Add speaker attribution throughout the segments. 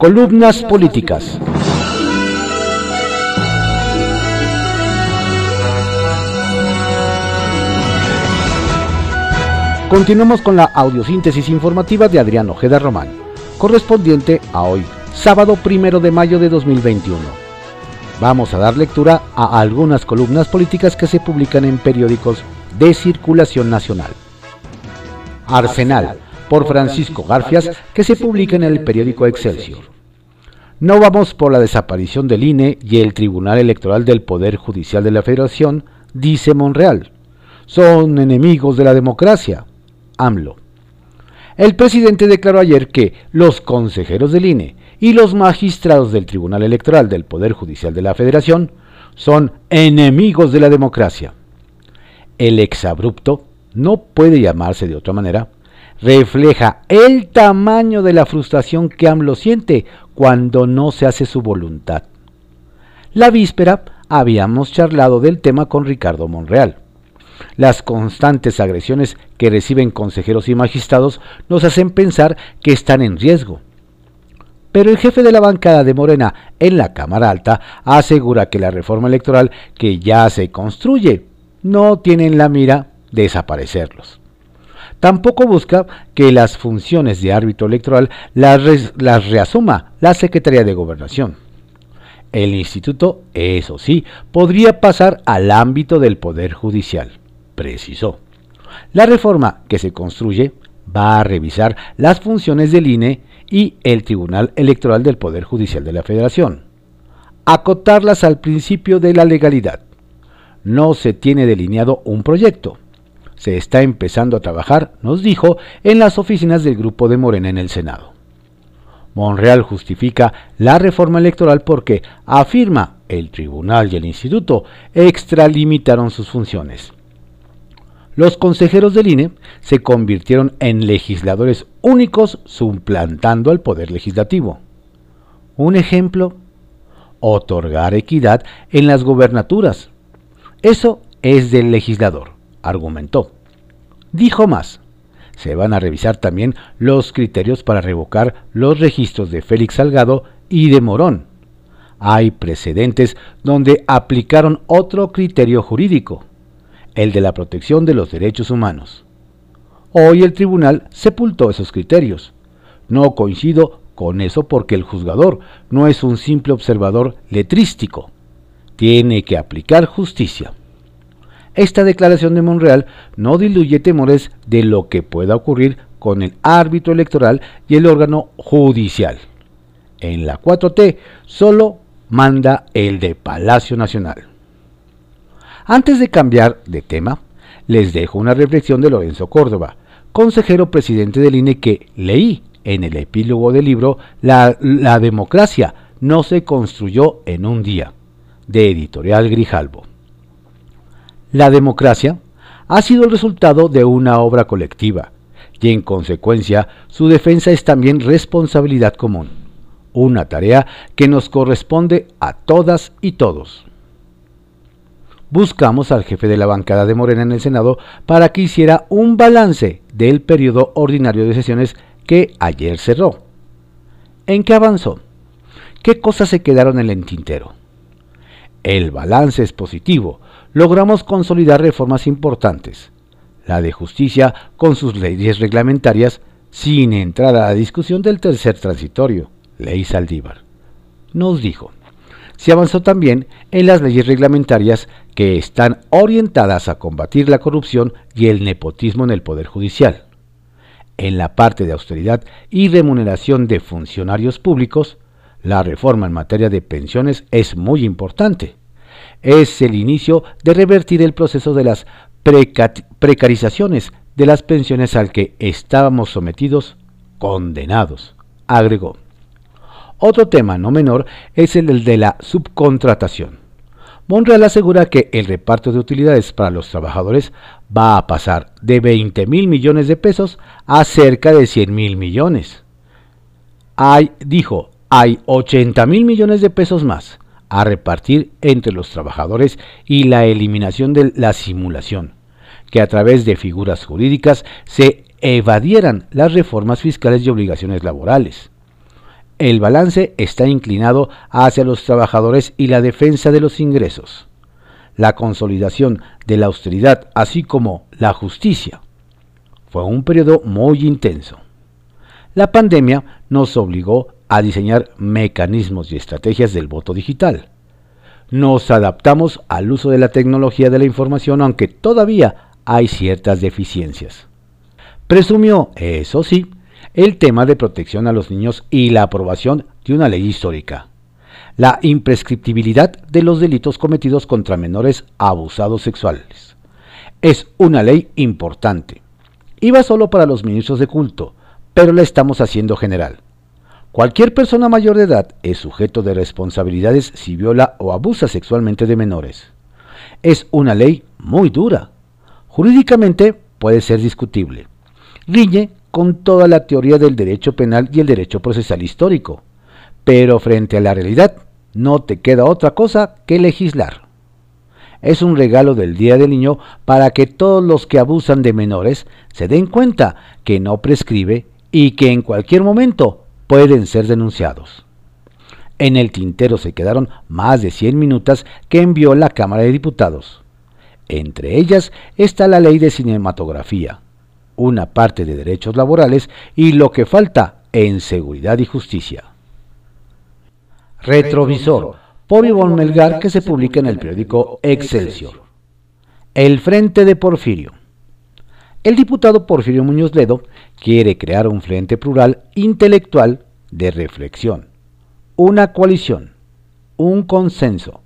Speaker 1: Columnas políticas. Continuamos con la audiosíntesis informativa de Adrián Ojeda Román, correspondiente a hoy, sábado primero de mayo de 2021. Vamos a dar lectura a algunas columnas políticas que se publican en periódicos de circulación nacional. Arsenal, por Francisco Garfias, que se publica en el periódico Excelsior. No vamos por la desaparición del INE y el Tribunal Electoral del Poder Judicial de la Federación, dice Monreal. Son enemigos de la democracia. AMLO. El presidente declaró ayer que los consejeros del INE y los magistrados del Tribunal Electoral del Poder Judicial de la Federación son enemigos de la democracia. El exabrupto, no puede llamarse de otra manera, refleja el tamaño de la frustración que AMLO siente cuando no se hace su voluntad. La víspera habíamos charlado del tema con Ricardo Monreal. Las constantes agresiones que reciben consejeros y magistrados nos hacen pensar que están en riesgo. Pero el jefe de la bancada de Morena en la Cámara Alta asegura que la reforma electoral que ya se construye no tiene en la mira desaparecerlos. Tampoco busca que las funciones de árbitro electoral las, reasuma la Secretaría de Gobernación. El instituto, eso sí, podría pasar al ámbito del Poder Judicial precisó. La reforma que se construye va a revisar las funciones del INE y el Tribunal Electoral del Poder Judicial de la Federación, acotarlas al principio de la legalidad. No se tiene delineado un proyecto. Se está empezando a trabajar, nos dijo, en las oficinas del Grupo de Morena en el Senado. Monreal justifica la reforma electoral porque, afirma, el tribunal y el instituto extralimitaron sus funciones. Los consejeros del INE se convirtieron en legisladores únicos suplantando al poder legislativo. Un ejemplo, otorgar equidad en las gobernaturas. Eso es del legislador, argumentó. Dijo más, se van a revisar también los criterios para revocar los registros de Félix Salgado y de Morón. Hay precedentes donde aplicaron otro criterio jurídico el de la protección de los derechos humanos. Hoy el tribunal sepultó esos criterios. No coincido con eso porque el juzgador no es un simple observador letrístico. Tiene que aplicar justicia. Esta declaración de Monreal no diluye temores de lo que pueda ocurrir con el árbitro electoral y el órgano judicial. En la 4T solo manda el de Palacio Nacional. Antes de cambiar de tema, les dejo una reflexión de Lorenzo Córdoba, consejero presidente del INE que leí en el epílogo del libro La, la democracia no se construyó en un día, de editorial Grijalbo. La democracia ha sido el resultado de una obra colectiva y en consecuencia su defensa es también responsabilidad común, una tarea que nos corresponde a todas y todos buscamos al jefe de la bancada de Morena en el Senado para que hiciera un balance del periodo ordinario de sesiones que ayer cerró. ¿En qué avanzó? ¿Qué cosas se quedaron en el tintero? El balance es positivo. Logramos consolidar reformas importantes. La de justicia con sus leyes reglamentarias sin entrar a la discusión del tercer transitorio, ley Saldívar. Nos dijo, se avanzó también en las leyes reglamentarias que están orientadas a combatir la corrupción y el nepotismo en el Poder Judicial. En la parte de austeridad y remuneración de funcionarios públicos, la reforma en materia de pensiones es muy importante. Es el inicio de revertir el proceso de las precarizaciones de las pensiones al que estábamos sometidos, condenados, agregó. Otro tema no menor es el de la subcontratación. Monreal asegura que el reparto de utilidades para los trabajadores va a pasar de 20 mil millones de pesos a cerca de 100 mil millones. Hay, dijo, hay 80 mil millones de pesos más a repartir entre los trabajadores y la eliminación de la simulación, que a través de figuras jurídicas se evadieran las reformas fiscales y obligaciones laborales. el balance está inclinado hacia los trabajadores y la defensa de los ingresos. La consolidación de la austeridad, así como la justicia. Fue un periodo muy intenso. La pandemia nos obligó a diseñar mecanismos y estrategias del voto digital. Nos adaptamos al uso de la tecnología de la información, aunque todavía hay ciertas deficiencias. Presumió, eso sí, el tema de protección a los niños y la aprobación de una ley histórica. La imprescriptibilidad de los delitos cometidos contra menores abusados sexuales. Es una ley importante. Iba solo para los ministros de culto, pero la estamos haciendo general. Cualquier persona mayor de edad es sujeto de responsabilidades si viola o abusa sexualmente de menores. Es una ley muy dura. Jurídicamente puede ser discutible. Riñe con toda la teoría del derecho penal y el derecho procesal histórico. Pero frente a la realidad, no te queda otra cosa que legislar. Es un regalo del Día del Niño para que todos los que abusan de menores se den cuenta que no prescribe y que en cualquier momento pueden ser denunciados. En el tintero se quedaron más de 100 minutas que envió la Cámara de Diputados. Entre ellas está la ley de cinematografía, una parte de derechos laborales y lo que falta en seguridad y justicia. Retrovisor, por Ivonne Melgar, que se publica en el periódico Excelsior. El Frente de Porfirio. El diputado Porfirio Muñoz Ledo quiere crear un frente plural intelectual de reflexión, una coalición, un consenso,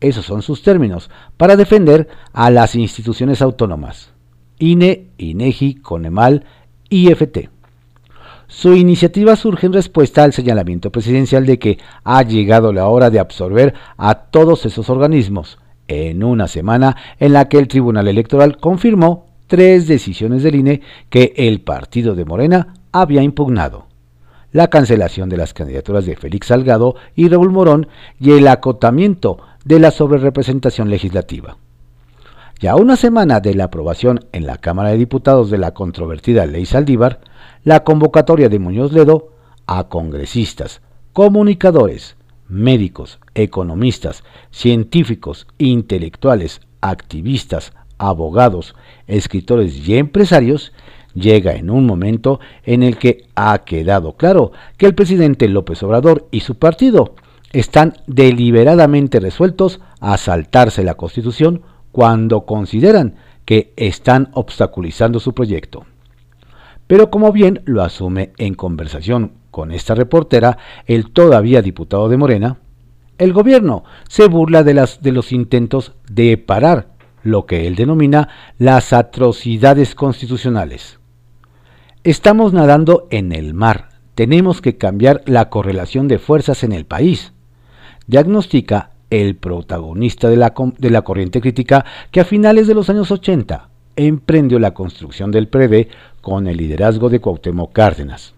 Speaker 1: esos son sus términos, para defender a las instituciones autónomas. INE, INEGI, CONEMAL, IFT. Su iniciativa surge en respuesta al señalamiento presidencial de que ha llegado la hora de absorber a todos esos organismos, en una semana en la que el Tribunal Electoral confirmó tres decisiones del INE que el partido de Morena había impugnado. La cancelación de las candidaturas de Félix Salgado y Raúl Morón y el acotamiento de la sobrerepresentación legislativa. Ya una semana de la aprobación en la Cámara de Diputados de la controvertida Ley Saldívar, la convocatoria de Muñoz Ledo a congresistas, comunicadores, médicos, economistas, científicos, intelectuales, activistas, abogados, escritores y empresarios llega en un momento en el que ha quedado claro que el presidente López Obrador y su partido están deliberadamente resueltos a saltarse la Constitución cuando consideran que están obstaculizando su proyecto. Pero como bien lo asume en conversación con esta reportera el todavía diputado de Morena, el gobierno se burla de, las, de los intentos de parar lo que él denomina las atrocidades constitucionales. Estamos nadando en el mar, tenemos que cambiar la correlación de fuerzas en el país, diagnostica el protagonista de la, de la corriente crítica que a finales de los años 80 emprendió la construcción del PRD con el liderazgo de Cuauhtémoc Cárdenas.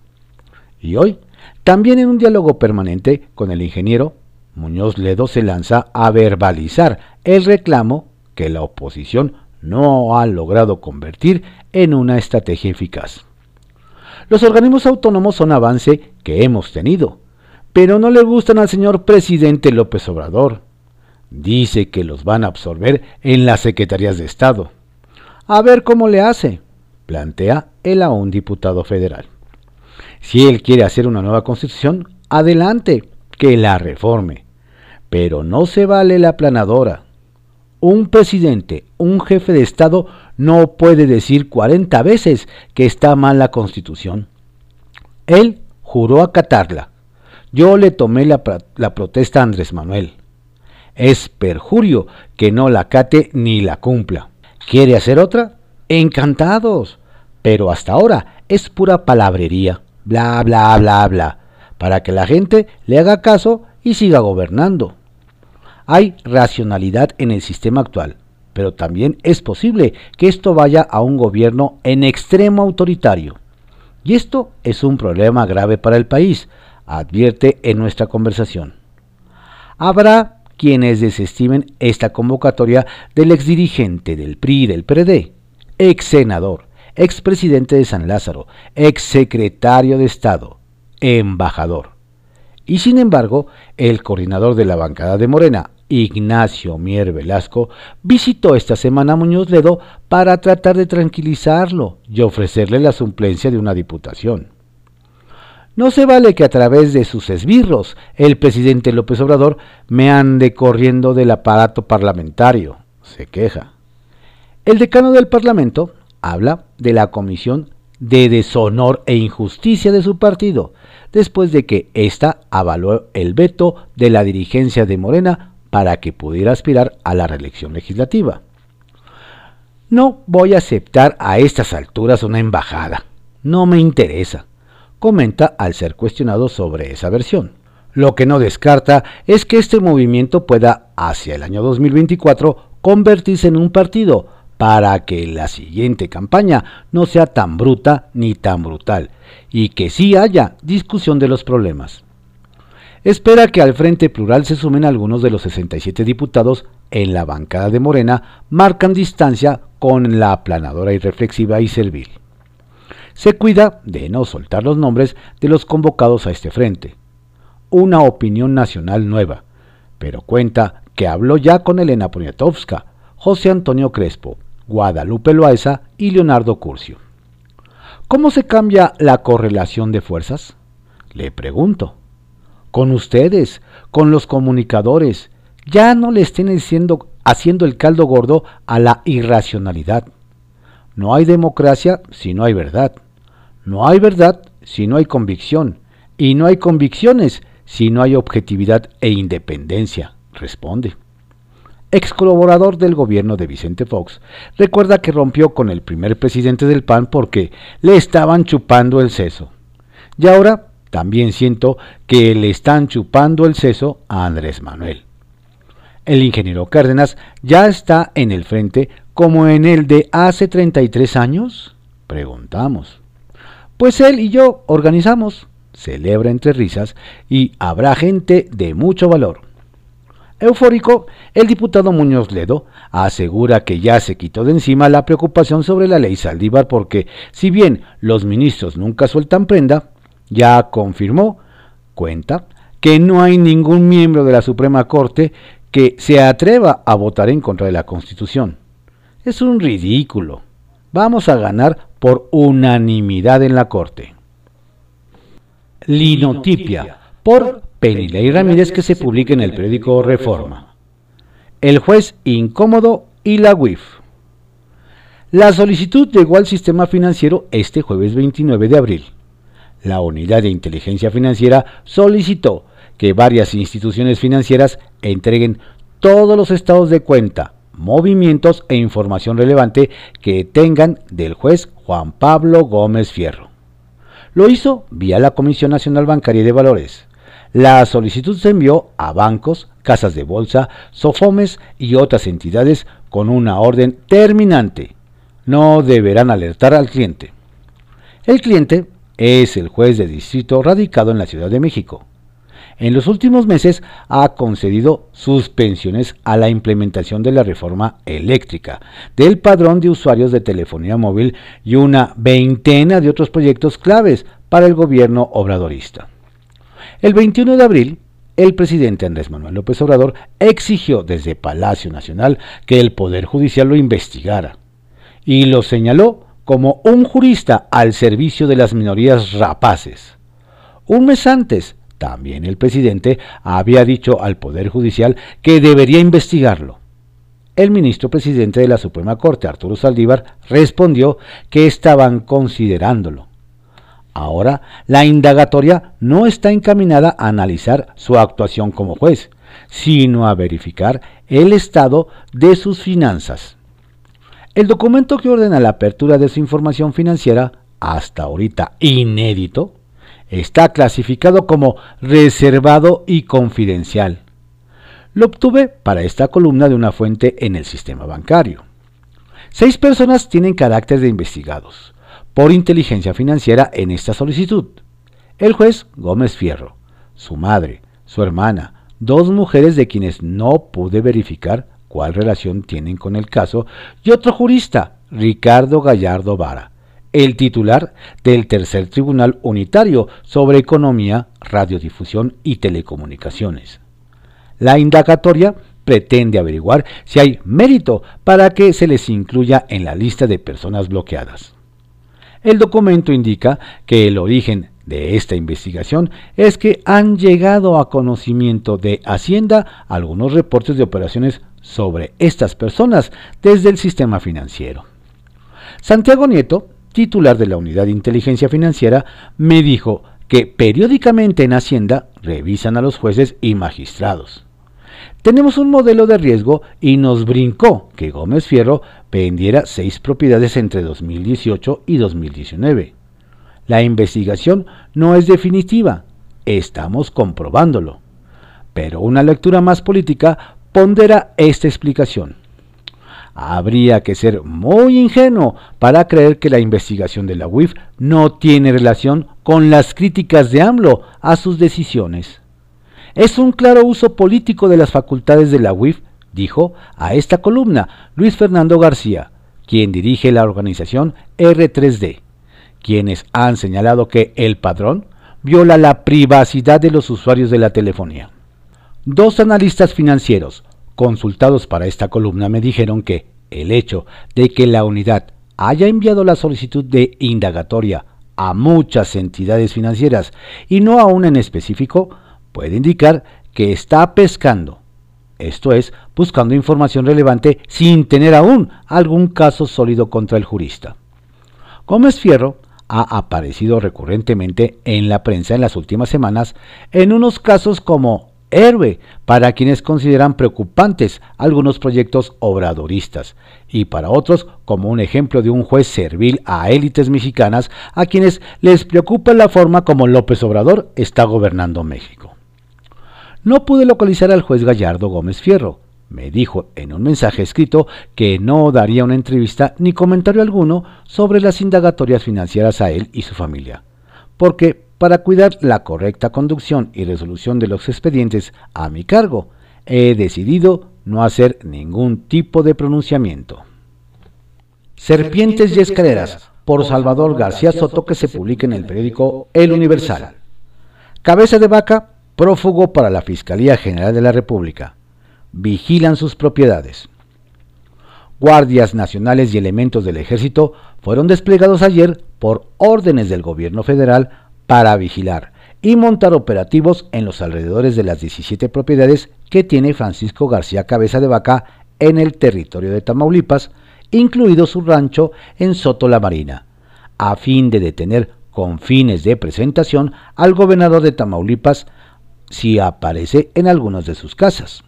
Speaker 1: Y hoy, también en un diálogo permanente con el ingeniero, Muñoz Ledo se lanza a verbalizar el reclamo que la oposición no ha logrado convertir en una estrategia eficaz. Los organismos autónomos son avance que hemos tenido, pero no le gustan al señor presidente López Obrador. Dice que los van a absorber en las secretarías de Estado. A ver cómo le hace, plantea él a un diputado federal. Si él quiere hacer una nueva constitución, adelante, que la reforme. Pero no se vale la planadora. Un presidente, un jefe de Estado, no puede decir 40 veces que está mal la constitución. Él juró acatarla yo le tomé la, protesta a Andrés Manuel. Es perjurio que no la cate ni la cumpla. ¿Quiere hacer otra? Encantados. Pero hasta ahora es pura palabrería. Bla, bla, bla, bla. Para que la gente le haga caso y siga gobernando. Hay racionalidad en el sistema actual, pero también es posible que esto vaya a un gobierno en extremo autoritario. Y esto es un problema grave para el país, advierte en nuestra conversación. Habrá quienes desestimen esta convocatoria del exdirigente del PRI y del PRD, ex senador, ex presidente de San Lázaro, ex secretario de Estado, embajador. y sin embargo, el coordinador de la bancada de Morena, Ignacio Mier Velasco, visitó esta semana a Muñoz Ledo para tratar de tranquilizarlo y ofrecerle la suplencia de una diputación. No se vale que a través de sus esbirros el presidente López Obrador me ande corriendo del aparato parlamentario, se queja. El decano del Parlamento habla de la comisión de deshonor e injusticia de su partido, después de que ésta avaló el veto de la dirigencia de Morena para que pudiera aspirar a la reelección legislativa. No voy a aceptar a estas alturas una embajada. No me interesa, comenta al ser cuestionado sobre esa versión. Lo que no descarta es que este movimiento pueda, hacia el año 2024, convertirse en un partido, para que la siguiente campaña no sea tan bruta ni tan brutal y que sí haya discusión de los problemas. Espera que al Frente Plural se sumen algunos de los 67 diputados en la bancada de Morena, marcan distancia con la aplanadora y reflexiva. Se cuida de no soltar los nombres de los convocados a este frente. Una opinión nacional nueva, pero cuenta que habló ya con Elena Poniatowska, José Antonio Crespo, Guadalupe Loaiza y Leonardo Curcio. ¿Cómo se cambia la correlación de fuerzas? Le pregunto. Con ustedes, con los comunicadores, ya no le estén haciendo, haciendo el caldo gordo a la irracionalidad. No hay democracia si no hay verdad. No hay verdad si no hay convicción. Y no hay convicciones si no hay objetividad e independencia, responde ex colaborador del gobierno de Vicente Fox, recuerda que rompió con el primer presidente del PAN porque le estaban chupando el seso. Y ahora también siento que le están chupando el seso a Andrés Manuel. El ingeniero Cárdenas ya está en el frente como en el de hace 33 años? Preguntamos. Pues él y yo organizamos, celebra entre risas, y habrá gente de mucho valor. Eufórico, el diputado Muñoz Ledo asegura que ya se quitó de encima la preocupación sobre la ley Saldívar porque, si bien los ministros nunca sueltan prenda, ya confirmó, cuenta, que no hay ningún miembro de la Suprema Corte que se atreva a votar en contra de la Constitución. Es un ridículo. Vamos a ganar por unanimidad en la Corte. Linotipia, por Penilei Ramírez que se publica en el periódico Reforma. El juez incómodo y la WIF. La solicitud llegó al sistema financiero este jueves 29 de abril. La Unidad de Inteligencia Financiera solicitó que varias instituciones financieras entreguen todos los estados de cuenta, movimientos e información relevante que tengan del juez Juan Pablo Gómez Fierro. Lo hizo vía la Comisión Nacional Bancaria de Valores. La solicitud se envió a bancos, casas de bolsa, sofomes y otras entidades con una orden terminante. No deberán alertar al cliente. El cliente es el juez de distrito radicado en la Ciudad de México. En los últimos meses ha concedido suspensiones a la implementación de la reforma eléctrica, del padrón de usuarios de telefonía móvil y una veintena de otros proyectos claves para el gobierno obradorista. El 21 de abril, el presidente Andrés Manuel López Obrador exigió desde Palacio Nacional que el Poder Judicial lo investigara y lo señaló como un jurista al servicio de las minorías rapaces. Un mes antes, también el presidente había dicho al Poder Judicial que debería investigarlo. El ministro presidente de la Suprema Corte, Arturo Saldívar, respondió que estaban considerándolo. Ahora, la indagatoria no está encaminada a analizar su actuación como juez, sino a verificar el estado de sus finanzas. El documento que ordena la apertura de su información financiera, hasta ahorita inédito, está clasificado como reservado y confidencial. Lo obtuve para esta columna de una fuente en el sistema bancario. Seis personas tienen carácter de investigados por inteligencia financiera en esta solicitud. El juez Gómez Fierro, su madre, su hermana, dos mujeres de quienes no pude verificar cuál relación tienen con el caso, y otro jurista, Ricardo Gallardo Vara, el titular del Tercer Tribunal Unitario sobre Economía, Radiodifusión y Telecomunicaciones. La indagatoria pretende averiguar si hay mérito para que se les incluya en la lista de personas bloqueadas. El documento indica que el origen de esta investigación es que han llegado a conocimiento de Hacienda algunos reportes de operaciones sobre estas personas desde el sistema financiero. Santiago Nieto, titular de la Unidad de Inteligencia Financiera, me dijo que periódicamente en Hacienda revisan a los jueces y magistrados. Tenemos un modelo de riesgo y nos brincó que Gómez Fierro vendiera seis propiedades entre 2018 y 2019. La investigación no es definitiva, estamos comprobándolo. Pero una lectura más política pondera esta explicación. Habría que ser muy ingenuo para creer que la investigación de la UIF no tiene relación con las críticas de AMLO a sus decisiones. Es un claro uso político de las facultades de la UIF, dijo a esta columna Luis Fernando García, quien dirige la organización R3D, quienes han señalado que el padrón viola la privacidad de los usuarios de la telefonía. Dos analistas financieros consultados para esta columna me dijeron que el hecho de que la unidad haya enviado la solicitud de indagatoria a muchas entidades financieras y no a una en específico puede indicar que está pescando, esto es, buscando información relevante sin tener aún algún caso sólido contra el jurista. Gómez Fierro ha aparecido recurrentemente en la prensa en las últimas semanas en unos casos como héroe para quienes consideran preocupantes algunos proyectos obradoristas y para otros como un ejemplo de un juez servil a élites mexicanas a quienes les preocupa la forma como López Obrador está gobernando México. No pude localizar al juez Gallardo Gómez Fierro. Me dijo en un mensaje escrito que no daría una entrevista ni comentario alguno sobre las indagatorias financieras a él y su familia, porque para cuidar la correcta conducción y resolución de los expedientes a mi cargo, he decidido no hacer ningún tipo de pronunciamiento. Serpientes y escaleras, por Salvador García Soto, que se publica en el periódico El Universal. Cabeza de vaca, prófugo para la Fiscalía General de la República. Vigilan sus propiedades. Guardias nacionales y elementos del ejército fueron desplegados ayer por órdenes del gobierno federal para vigilar y montar operativos en los alrededores de las 17 propiedades que tiene Francisco García Cabeza de Vaca en el territorio de Tamaulipas, incluido su rancho en Soto la Marina, a fin de detener con fines de presentación al gobernador de Tamaulipas, si aparece en algunas de sus casas.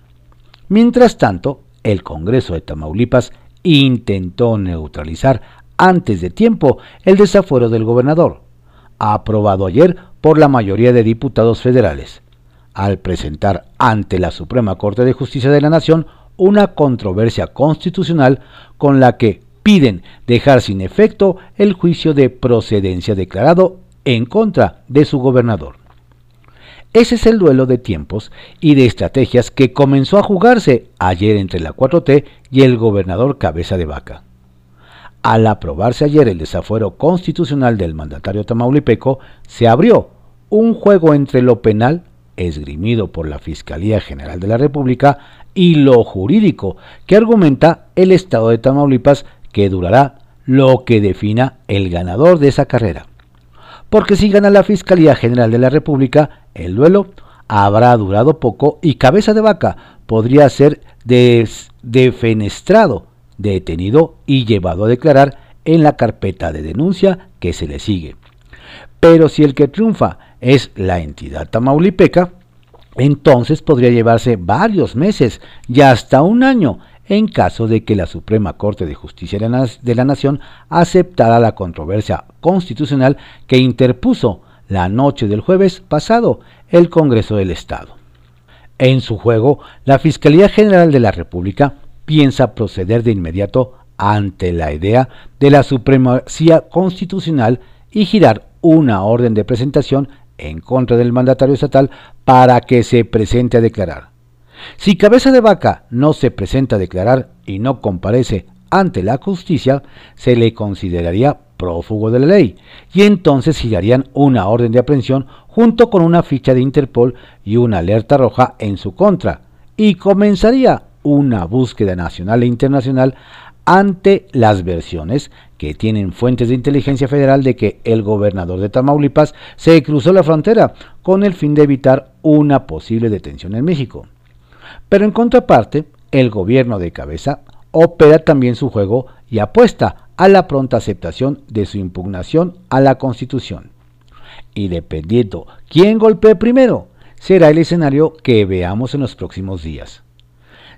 Speaker 1: Mientras tanto, el Congreso de Tamaulipas intentó neutralizar antes de tiempo el desafuero del gobernador, aprobado ayer por la mayoría de diputados federales, al presentar ante la Suprema Corte de Justicia de la Nación una controversia constitucional con la que piden dejar sin efecto el juicio de procedencia declarado en contra de su gobernador. Ese es el duelo de tiempos y de estrategias que comenzó a jugarse ayer entre la 4T y el gobernador Cabeza de Vaca. Al aprobarse ayer el desafuero constitucional del mandatario tamaulipeco, se abrió un juego entre lo penal, esgrimido por la Fiscalía General de la República, y lo jurídico, que argumenta el Estado de Tamaulipas que durará lo que defina el ganador de esa carrera. Porque si gana la Fiscalía General de la República, el duelo habrá durado poco y cabeza de vaca podría ser defenestrado, detenido y llevado a declarar en la carpeta de denuncia que se le sigue. Pero si el que triunfa es la entidad tamaulipeca, entonces podría llevarse varios meses y hasta un año en caso de que la Suprema Corte de Justicia de la Nación aceptara la controversia constitucional que interpuso la noche del jueves pasado el Congreso del Estado. En su juego, la Fiscalía General de la República piensa proceder de inmediato ante la idea de la supremacía constitucional y girar una orden de presentación en contra del mandatario estatal para que se presente a declarar. Si Cabeza de Vaca no se presenta a declarar y no comparece ante la justicia, se le consideraría prófugo de la ley y entonces girarían una orden de aprehensión junto con una ficha de Interpol y una alerta roja en su contra y comenzaría una búsqueda nacional e internacional ante las versiones que tienen fuentes de inteligencia federal de que el gobernador de Tamaulipas se cruzó la frontera con el fin de evitar una posible detención en México. Pero en contraparte, el gobierno de cabeza opera también su juego y apuesta a la pronta aceptación de su impugnación a la Constitución. Y dependiendo quién golpee primero, será el escenario que veamos en los próximos días.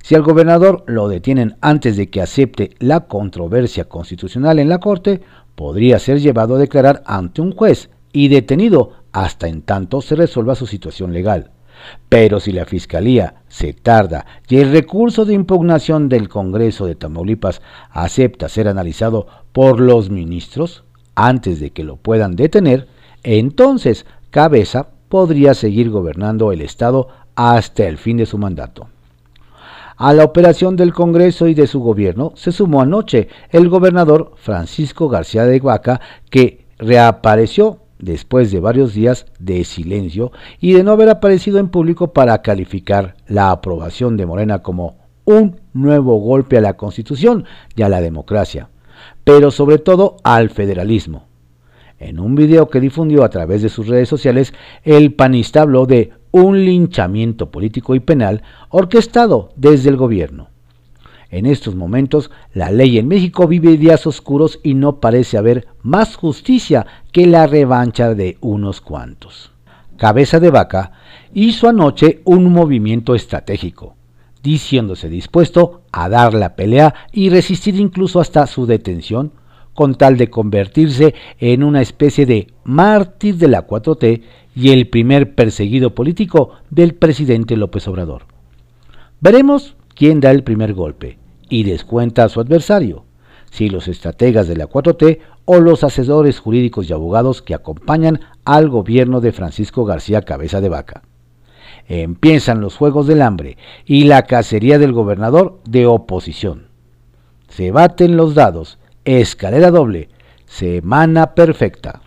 Speaker 1: Si al gobernador lo detienen antes de que acepte la controversia constitucional en la Corte, podría ser llevado a declarar ante un juez y detenido hasta en tanto se resuelva su situación legal. Pero si la Fiscalía se tarda y el recurso de impugnación del Congreso de Tamaulipas acepta ser analizado por los ministros antes de que lo puedan detener, entonces Cabeza podría seguir gobernando el Estado hasta el fin de su mandato. A la operación del Congreso y de su gobierno se sumó anoche el gobernador Francisco García de Guaca, que reapareció después de varios días de silencio y de no haber aparecido en público para calificar la aprobación de Morena como un nuevo golpe a la Constitución y a la democracia, pero sobre todo al federalismo. En un video que difundió a través de sus redes sociales, el panista habló de un linchamiento político y penal orquestado desde el gobierno. En estos momentos, la ley en México vive días oscuros y no parece haber más justicia que la revancha de unos cuantos. Cabeza de Vaca hizo anoche un movimiento estratégico, diciéndose dispuesto a dar la pelea y resistir incluso hasta su detención, con tal de convertirse en una especie de mártir de la 4T y el primer perseguido político del presidente López Obrador. Veremos quién da el primer golpe y descuenta a su adversario, si los estrategas de la 4T o los asesores jurídicos y abogados que acompañan al gobierno de Francisco García Cabeza de Vaca. Empiezan los juegos del hambre y la cacería del gobernador de oposición. Se baten los dados, escalera doble, semana perfecta.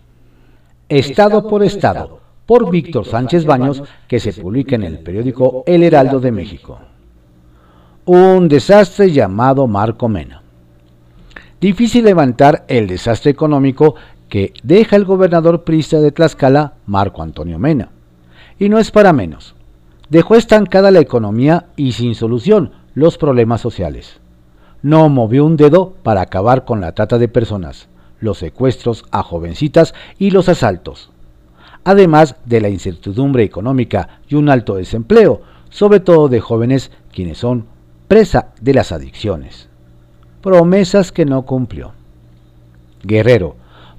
Speaker 1: Estado por Estado, por Víctor Sánchez Baños, que se publica en el periódico El Heraldo de México un desastre llamado Marco Mena. Difícil levantar el desastre económico que deja el gobernador prista de Tlaxcala, Marco Antonio Mena. Y no es para menos. Dejó estancada la economía y sin solución los problemas sociales. No movió un dedo para acabar con la trata de personas, los secuestros a jovencitas y los asaltos. Además de la incertidumbre económica y un alto desempleo, sobre todo de jóvenes quienes son presa de las adicciones. Promesas que no cumplió. Guerrero,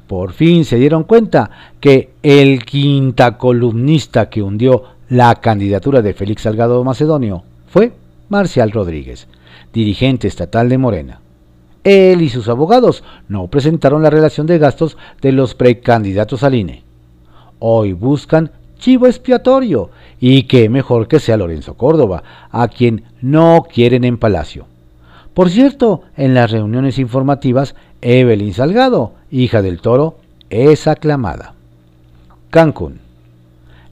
Speaker 1: por fin se dieron cuenta que el quinta columnista que hundió la candidatura de Félix Salgado Macedonio fue Marcial Rodríguez, dirigente estatal de Morena. Él y sus abogados no presentaron la relación de gastos de los precandidatos al INE. Hoy buscan chivo expiatorio, y qué mejor que sea Lorenzo Córdoba, a quien no quieren en Palacio. Por cierto, en las reuniones informativas, Evelyn Salgado, hija del toro, es aclamada. Cancún.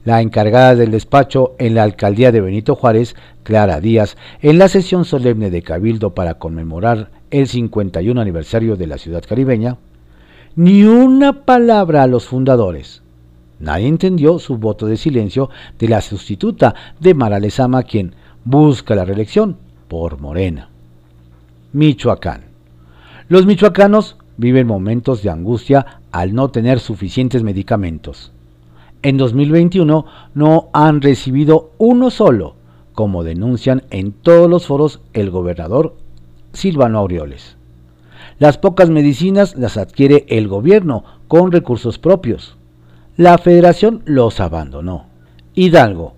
Speaker 1: La encargada del despacho en la alcaldía de Benito Juárez, Clara Díaz, en la sesión solemne de Cabildo para conmemorar el 51 aniversario de la ciudad caribeña, ni una palabra a los fundadores Nadie entendió su voto de silencio de la sustituta de Mara Lezama, quien busca la reelección por Morena. Michoacán. Los michoacanos viven momentos de angustia al no tener suficientes medicamentos. En 2021 no han recibido uno solo, como denuncian en todos los foros el gobernador Silvano Aureoles. Las pocas medicinas las adquiere el gobierno con recursos propios la federación los abandonó. Hidalgo,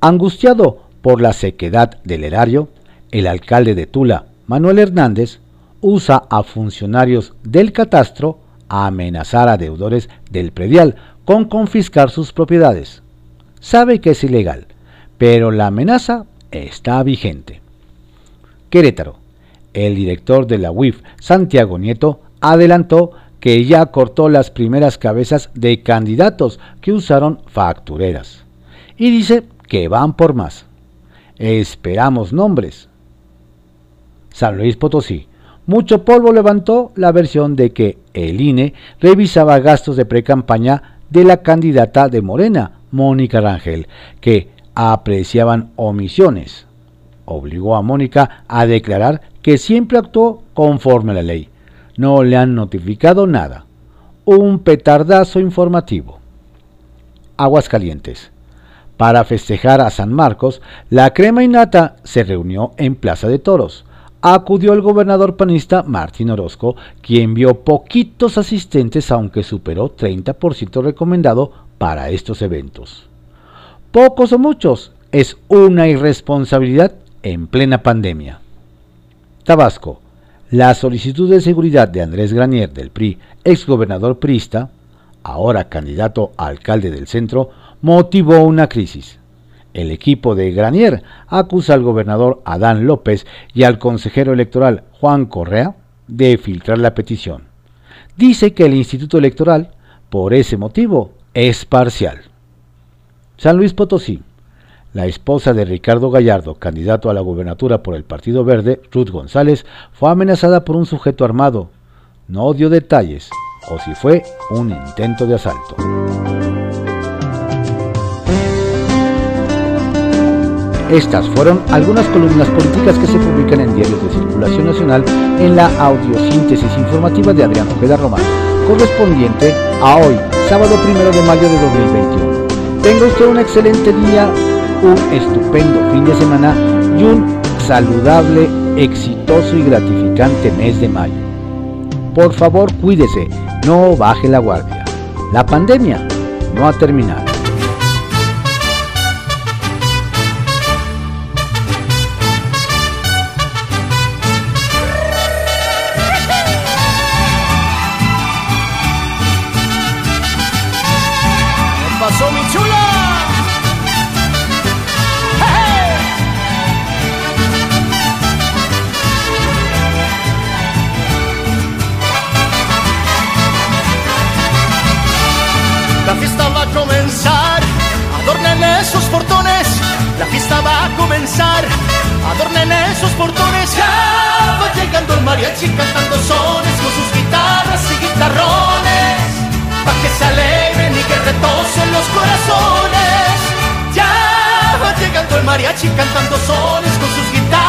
Speaker 1: angustiado por la sequedad del erario, el alcalde de Tula, Manuel Hernández, usa a funcionarios del catastro a amenazar a deudores del predial con confiscar sus propiedades. Sabe que es ilegal, pero la amenaza está vigente. Querétaro. el director de la UIF, Santiago Nieto, adelantó que ya cortó las primeras cabezas de candidatos que usaron factureras. Y dice que van por más. Esperamos nombres. San Luis Potosí. Mucho polvo levantó la versión de que el INE revisaba gastos de precampaña de la candidata de Morena, Mónica Rangel, que apreciaban omisiones. Obligó a Mónica a declarar que siempre actuó conforme a la ley. No le han notificado nada. Un petardazo informativo. Aguascalientes. Para festejar a San Marcos, la crema innata se reunió en Plaza de Toros. Acudió el gobernador panista Martín Orozco, quien vio poquitos asistentes aunque superó 30% recomendado para estos eventos. Pocos o muchos, es una irresponsabilidad en plena pandemia. Tabasco. La solicitud de seguridad de Andrés Granier del PRI, exgobernador priista, ahora candidato a alcalde del centro, motivó una crisis. El equipo de Granier acusa al gobernador Adán López y al consejero electoral Juan Correa de filtrar la petición. Dice que el Instituto Electoral, por ese motivo, es parcial. San Luis Potosí. La esposa de Ricardo Gallardo, candidato a la gubernatura por el Partido Verde, Ruth González, fue amenazada por un sujeto armado. No dio detalles, o si fue un intento de asalto. Estas fueron algunas columnas políticas que se publican en diarios de circulación nacional en la audiosíntesis informativa de Adrián Ojeda Román, correspondiente a hoy, sábado primero de mayo de 2021. Tenga usted un excelente día, un estupendo fin de semana y un saludable, exitoso y gratificante mes de mayo. Por favor, cuídese, no baje la guardia. La pandemia no ha terminado.
Speaker 2: Mariachi cantando sones con sus guitarras y guitarrones. Pa' que se alegren y que retocen los corazones. Ya va llegando el mariachi cantando sones con sus guitarras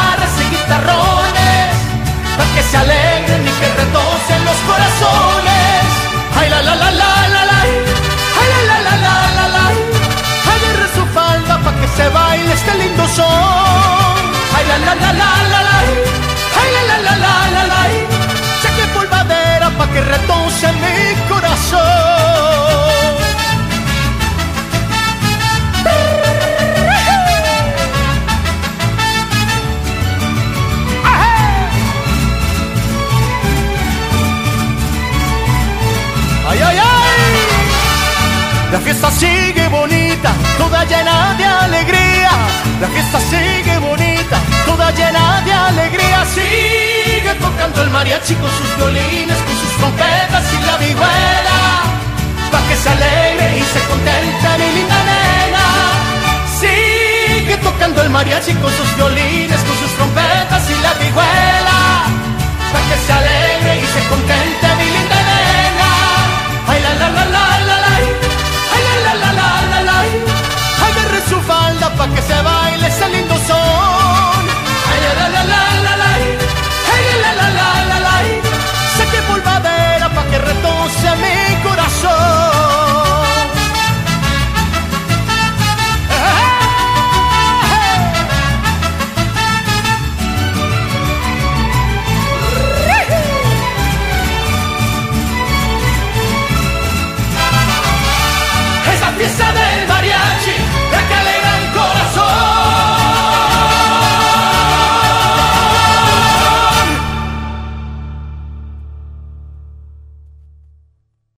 Speaker 2: fiesta sigue bonita, toda llena de alegría. La fiesta sigue bonita, toda llena de alegría. Sigue tocando el mariachi con sus violines, con sus trompetas y la vihuela. Pa' que se alegre y se contente mi linda nena. Sigue tocando el mariachi con sus violines, con sus trompetas y la vihuela. Pa' que se alegre y se contente que se vaya